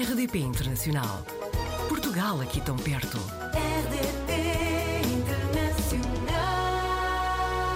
RDP Internacional. Portugal aqui tão perto. RDP Internacional.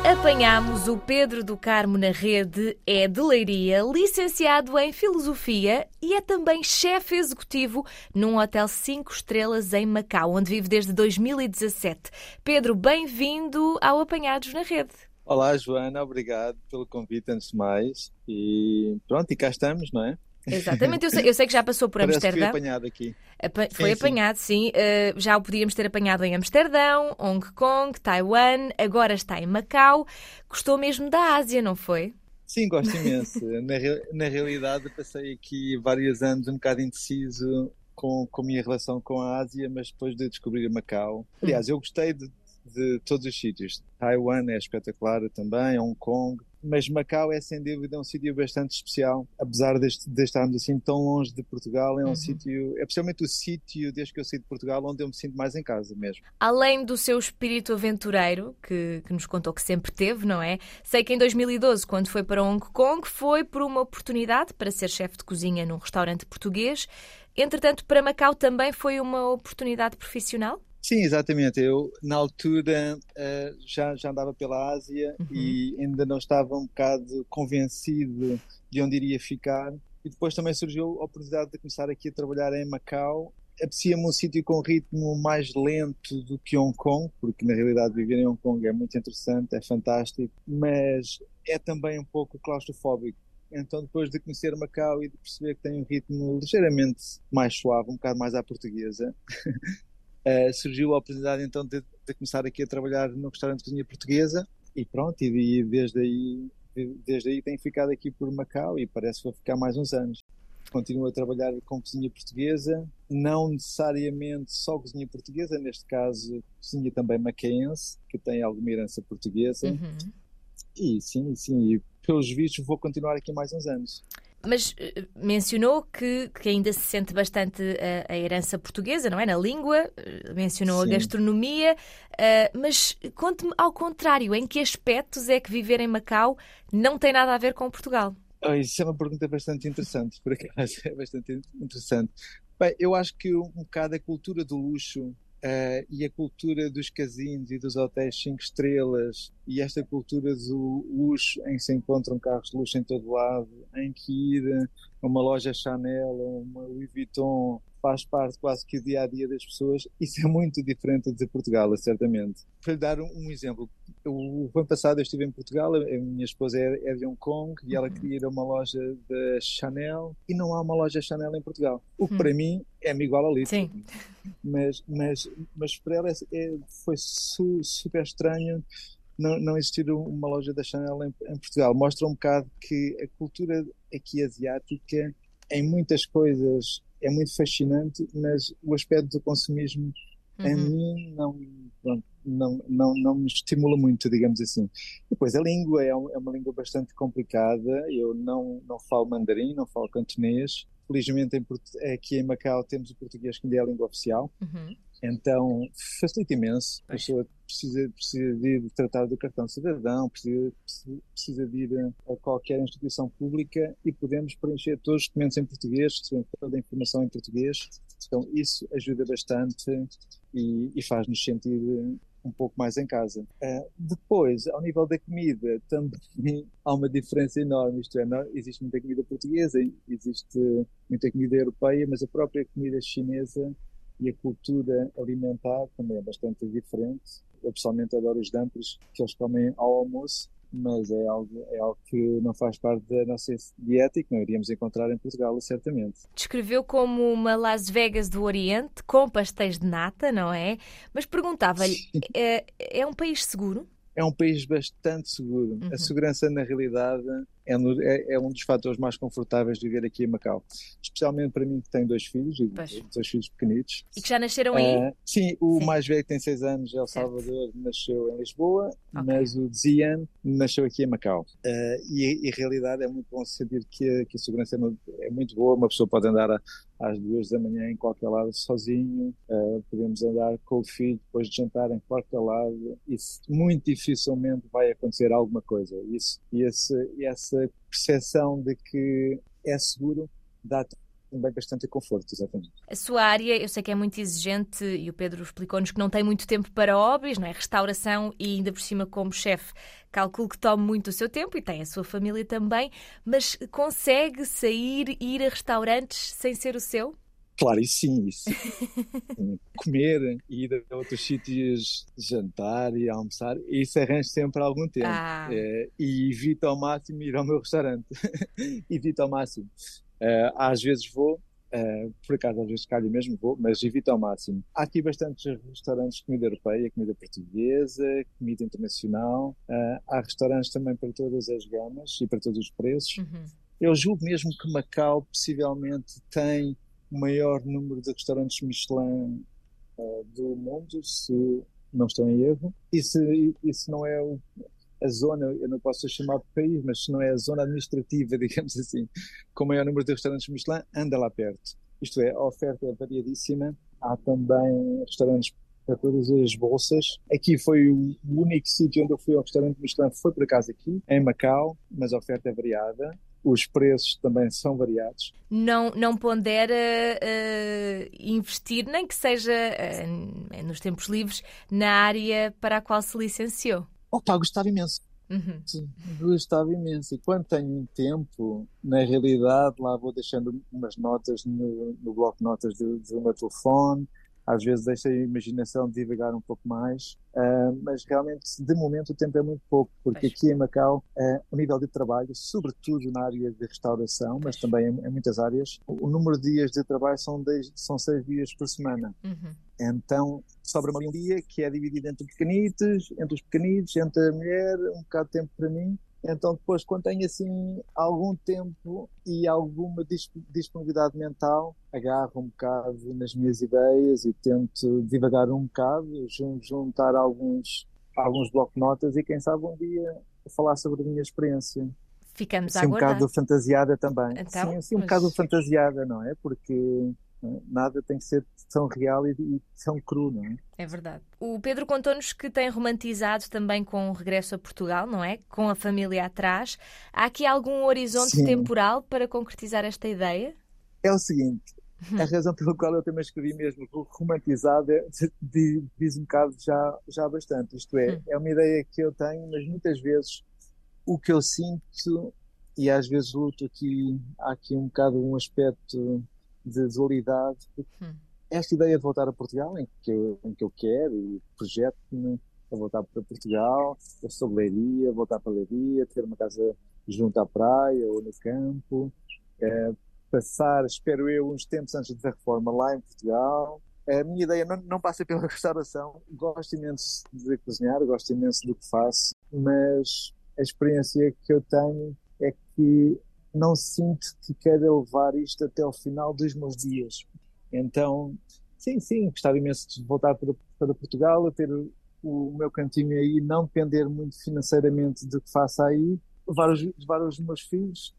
Apanhámos o Pedro do Carmo na rede, é de Leiria, licenciado em Filosofia e é também chefe executivo num hotel 5 estrelas em Macau, onde vive desde 2017. Pedro, bem-vindo ao Apanhados na Rede. Olá, Joana, obrigado pelo convite antes de mais. E pronto, e cá estamos, não é? Exatamente, eu sei, eu sei que já passou por Parece Amsterdão. apanhado aqui. Apa- foi Sim, sim. apanhado, sim. Uh, já o podíamos ter apanhado em Amsterdão, Hong Kong, Taiwan, agora está em Macau. Gostou mesmo da Ásia, não foi? Sim, gosto imenso. na, na realidade, passei aqui vários anos um bocado indeciso com, com a minha relação com a Ásia, mas depois de descobrir Macau. Aliás, eu gostei de, de todos os sítios. Taiwan é espetacular também, Hong Kong. Mas Macau é sem dúvida um sítio bastante especial, apesar de, de estarmos assim tão longe de Portugal, é um Uhum. sítio, é especialmente o sítio desde que eu saí de Portugal onde eu me sinto mais em casa mesmo. Além do seu espírito aventureiro, que, que nos contou que sempre teve, não é? Sei que em 2012, quando foi para Hong Kong, foi por uma oportunidade para ser chefe de cozinha num restaurante português. Entretanto, para Macau também foi uma oportunidade profissional? Sim, exatamente. Eu, na altura, eh, já, já andava pela Ásia Uhum. e ainda não estava um bocado convencido de onde iria ficar. E depois também surgiu a oportunidade de começar aqui a trabalhar em Macau. Apetecia-me um sítio com ritmo mais lento do que Hong Kong, porque na realidade viver em Hong Kong é muito interessante, é fantástico, mas é também um pouco claustrofóbico. Então, depois de conhecer Macau e de perceber que tem um ritmo ligeiramente mais suave, um bocado mais à portuguesa, Uh, surgiu a oportunidade então de, de começar aqui a trabalhar no restaurante de cozinha portuguesa e pronto, e, e desde aí de- desde aí tenho ficado aqui por Macau e parece que vou ficar mais uns anos. Continuo a trabalhar com cozinha portuguesa, não necessariamente só cozinha portuguesa, neste caso cozinha também macaense, que tem alguma herança portuguesa, Uhum. e sim, sim, e pelos vistos vou continuar aqui mais uns anos. Mas eh, mencionou que, que ainda se sente bastante a, a herança portuguesa, não é? Na língua, eh, mencionou a Sim. gastronomia, eh, mas conte-me ao contrário, em que aspectos é que viver em Macau não tem nada a ver com Portugal? Ah, Isso é uma pergunta bastante interessante, por acaso, é bastante interessante. Bem, eu acho que um bocado a cultura do luxo eh, e a cultura dos casinos e dos hotéis cinco estrelas e esta cultura do luxo em que se encontram carros de luxo em todo lado, em que ir a uma loja Chanel ou uma Louis Vuitton faz parte quase que do dia a dia das pessoas, isso é muito diferente de Portugal, certamente. Para lhe dar um, exemplo, o ano passado eu estive em Portugal, a minha esposa é, é de Hong Kong e ela queria ir a uma loja da Chanel e não há uma loja Chanel em Portugal. O que Hum. para mim é-me igual ali. Sim. Mas, mas, mas para ela é- é- foi su- super estranho não, não existir uma loja da Chanel em, em Portugal. Mostra um bocado que a cultura aqui asiática, em muitas coisas, é muito fascinante, mas o aspecto do consumismo a Uhum. mim não, não, não, não me estimula muito, digamos assim. Depois, a língua é, é uma língua bastante complicada. Eu não, não falo mandarim, não falo cantonês. Felizmente, em, Port- aqui em Macau, temos o português que ainda é a língua oficial. Uhum. Então, facilita imenso. A pessoa precisa, precisa de ir tratar do cartão de cidadão, precisa, precisa de ir a, qualquer instituição pública e podemos preencher todos os documentos em português, recebemos toda a informação em português. Então, isso ajuda bastante e, e faz-nos sentir um pouco mais em casa. Ah, depois, ao nível da comida, também há uma diferença enorme. Isto é, não- existe muita comida portuguesa, existe muita comida europeia, mas a própria comida chinesa e a cultura alimentar também é bastante diferente. Eu pessoalmente adoro os dumplings que eles comem ao almoço, mas é algo, é algo que não faz parte da nossa dieta e que não iríamos encontrar em Portugal, certamente. Descreveu como uma Las Vegas do Oriente, com pastéis de nata, não é? Mas perguntava-lhe, é, é um país seguro? É um país bastante seguro. Uhum. A segurança, na realidade, é, no- é- é um dos fatores mais confortáveis de viver aqui em Macau. Especialmente para mim, que tenho dois filhos, Pois. dois filhos pequenitos. E que já nasceram aí? Ah, sim, o Sim. mais velho tem seis anos é o. Salvador, nasceu em Lisboa, Ok. mas o Zian nasceu aqui em Macau. Ah, e, e a realidade é muito bom sentir que, a- que a segurança é, mu- é muito boa, uma pessoa pode andar a- às duas da manhã em qualquer lado sozinho, ah, podemos andar com o filho depois de jantar em qualquer lado, e muito dificilmente vai acontecer alguma coisa. Isso, e esse, e essa percepção de que é seguro dá também bastante conforto, exatamente. A sua área, eu sei que é muito exigente e o Pedro explicou-nos que não tem muito tempo para hobbies, não é? Restauração e ainda por cima como chefe, calculo que tome muito o seu tempo e tem a sua família também, mas consegue sair e ir a restaurantes sem ser o seu? Claro, isso sim, isso. Comer ir a outros sítios jantar e almoçar, isso arranjo sempre algum tempo. Ah. É, e evito ao máximo ir ao meu restaurante. evito ao máximo. Uh, às vezes vou, uh, por acaso às vezes calho mesmo vou, mas evito ao máximo. Há aqui bastantes restaurantes de comida europeia, comida portuguesa, comida internacional. Uh, há restaurantes também para todas as gamas e para todos os preços. Uhum. Eu julgo mesmo que Macau possivelmente tem o maior número de restaurantes Michelin do mundo, se não estou em erro. Isso, isso não é o, a zona, eu não posso chamar de país, mas se não é a zona administrativa, digamos assim, com o maior número de restaurantes Michelin, anda lá perto. Isto é, a oferta é variadíssima. Há também restaurantes para todas as bolsas. Aqui foi o único sítio onde eu fui ao restaurante Michelin, foi por acaso aqui, em Macau, mas a oferta é variada. Os preços também são variados. Não, não pondera uh, investir, nem que seja uh, nos tempos livres, na área para a qual se licenciou? Opa, gostava imenso. Uhum. Gostava imenso. E quando tenho tempo, na realidade, lá vou deixando umas notas no, no bloco de notas do, do meu telefone, às vezes deixa a imaginação divagar um pouco mais, uh, mas realmente, de momento, o tempo é muito pouco, porque aqui em Macau, uh, o nível de trabalho, sobretudo na área de restauração, mas também em, em muitas áreas, o, o, número de dias de trabalho são, dez, são seis dias por semana. Uhum. Então, sobra-me um dia que é dividido entre pequenitos, entre os pequenitos, entre a mulher, um bocado de tempo para mim, então, depois, quando tenho assim algum tempo e alguma disponibilidade mental, agarro um bocado nas minhas ideias e tento divagar um bocado, juntar alguns, alguns blocos de notas e, quem sabe, um dia falar sobre a minha experiência. Ficamos assim, a um bocado fantasiada também. Então, Sim, assim, um mas... bocado fantasiada, não é? Porque nada tem que ser tão real e, e tão cru, não é? É verdade. O Pedro contou-nos que tem romantizado também com o regresso a Portugal, não é? Com a família atrás. Há aqui algum horizonte Sim. temporal para concretizar esta ideia? É o seguinte, hum. a razão pela qual eu também escrevi mesmo romantizado é, diz um bocado já, já bastante. Isto é, hum. é uma ideia que eu tenho, mas muitas vezes o que eu sinto, e às vezes luto aqui, há aqui um bocado um aspecto de dualidade. Hum. Esta ideia de voltar a Portugal, em que eu, em que eu quero e projeto-me a voltar para Portugal, a sou Leiria, voltar para Leiria, ter uma casa junto à praia ou no campo, é, passar, espero eu, uns tempos antes da reforma lá em Portugal. A minha ideia não, não passa pela restauração. Gosto imenso de cozinhar, gosto imenso do que faço, mas a experiência que eu tenho é que não sinto que queira levar isto até ao final dos meus dias. Então, sim, sim, gostava imenso de voltar para, para Portugal, a ter o, o, meu cantinho aí, não depender muito financeiramente do que faça aí, levar os, levar os meus filhos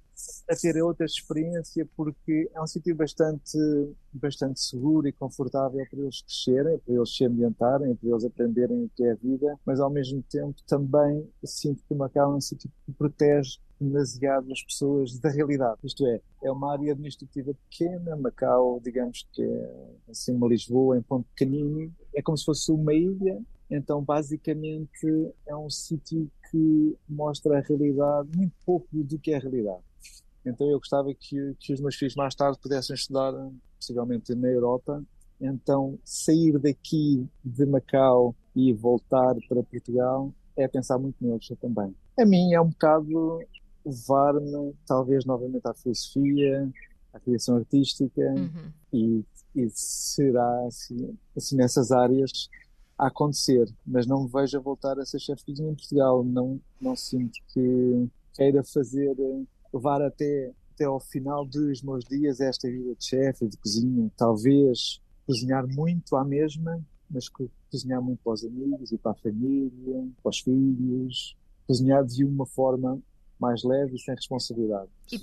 a ter outra experiência porque é um sítio bastante, bastante seguro e confortável para eles crescerem, para eles se ambientarem, para eles aprenderem o que é a vida, mas ao mesmo tempo também sinto que Macau é um sítio que protege demasiado as pessoas da realidade. Isto é, é uma área administrativa pequena, Macau, digamos que é assim uma Lisboa em ponto pequenino, é como se fosse uma ilha, então basicamente é um sítio que mostra a realidade, muito pouco do que é a realidade. Então eu gostava que, que os meus filhos mais tarde pudessem estudar, possivelmente na Europa. Então sair daqui de Macau e voltar para Portugal é pensar muito neles também. A mim é um bocado levar-me, talvez, novamente à filosofia, à criação artística uhum. e, e, será assim, assim, nessas áreas a acontecer. Mas não me vejo a voltar a ser chefe de cozinha em Portugal. Não, não sinto que queira fazer, levar até, até ao final dos meus dias esta vida de chefe, de cozinha. Talvez cozinhar muito à mesma, mas cozinhar muito para os amigos e para a família, para os filhos. Cozinhar de uma forma mais leve e sem responsabilidade. E,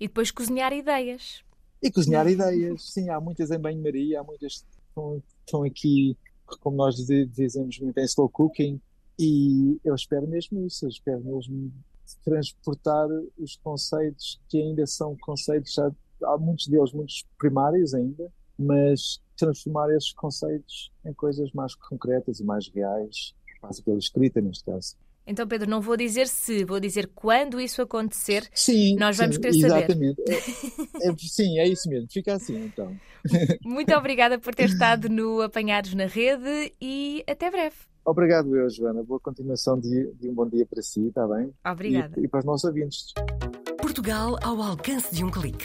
e depois cozinhar ideias. E cozinhar ideias, sim, há muitas em banho-maria, há muitas que estão, aqui, como nós dizemos muito, em slow cooking, e eu espero mesmo isso, eu espero mesmo transportar os conceitos que ainda são conceitos já há muitos deles, muitos primários ainda, mas transformar esses conceitos em coisas mais concretas e mais reais, passa pela escrita neste caso. Então, Pedro, não vou dizer se, vou dizer quando isso acontecer. Sim, nós vamos sim, querer saber. exatamente. É, é, sim, é isso mesmo. Fica assim, então. Muito obrigada por ter estado no Apanhados na Rede e até breve. Obrigado eu, Joana. Boa continuação de, de um bom dia para si, está bem? Obrigada. E, e para os nossos ouvintes. Portugal ao alcance de um clique.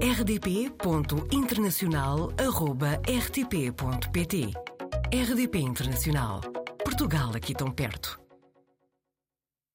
rdp.internacional.rtp.pt RDP Internacional. Portugal aqui tão perto.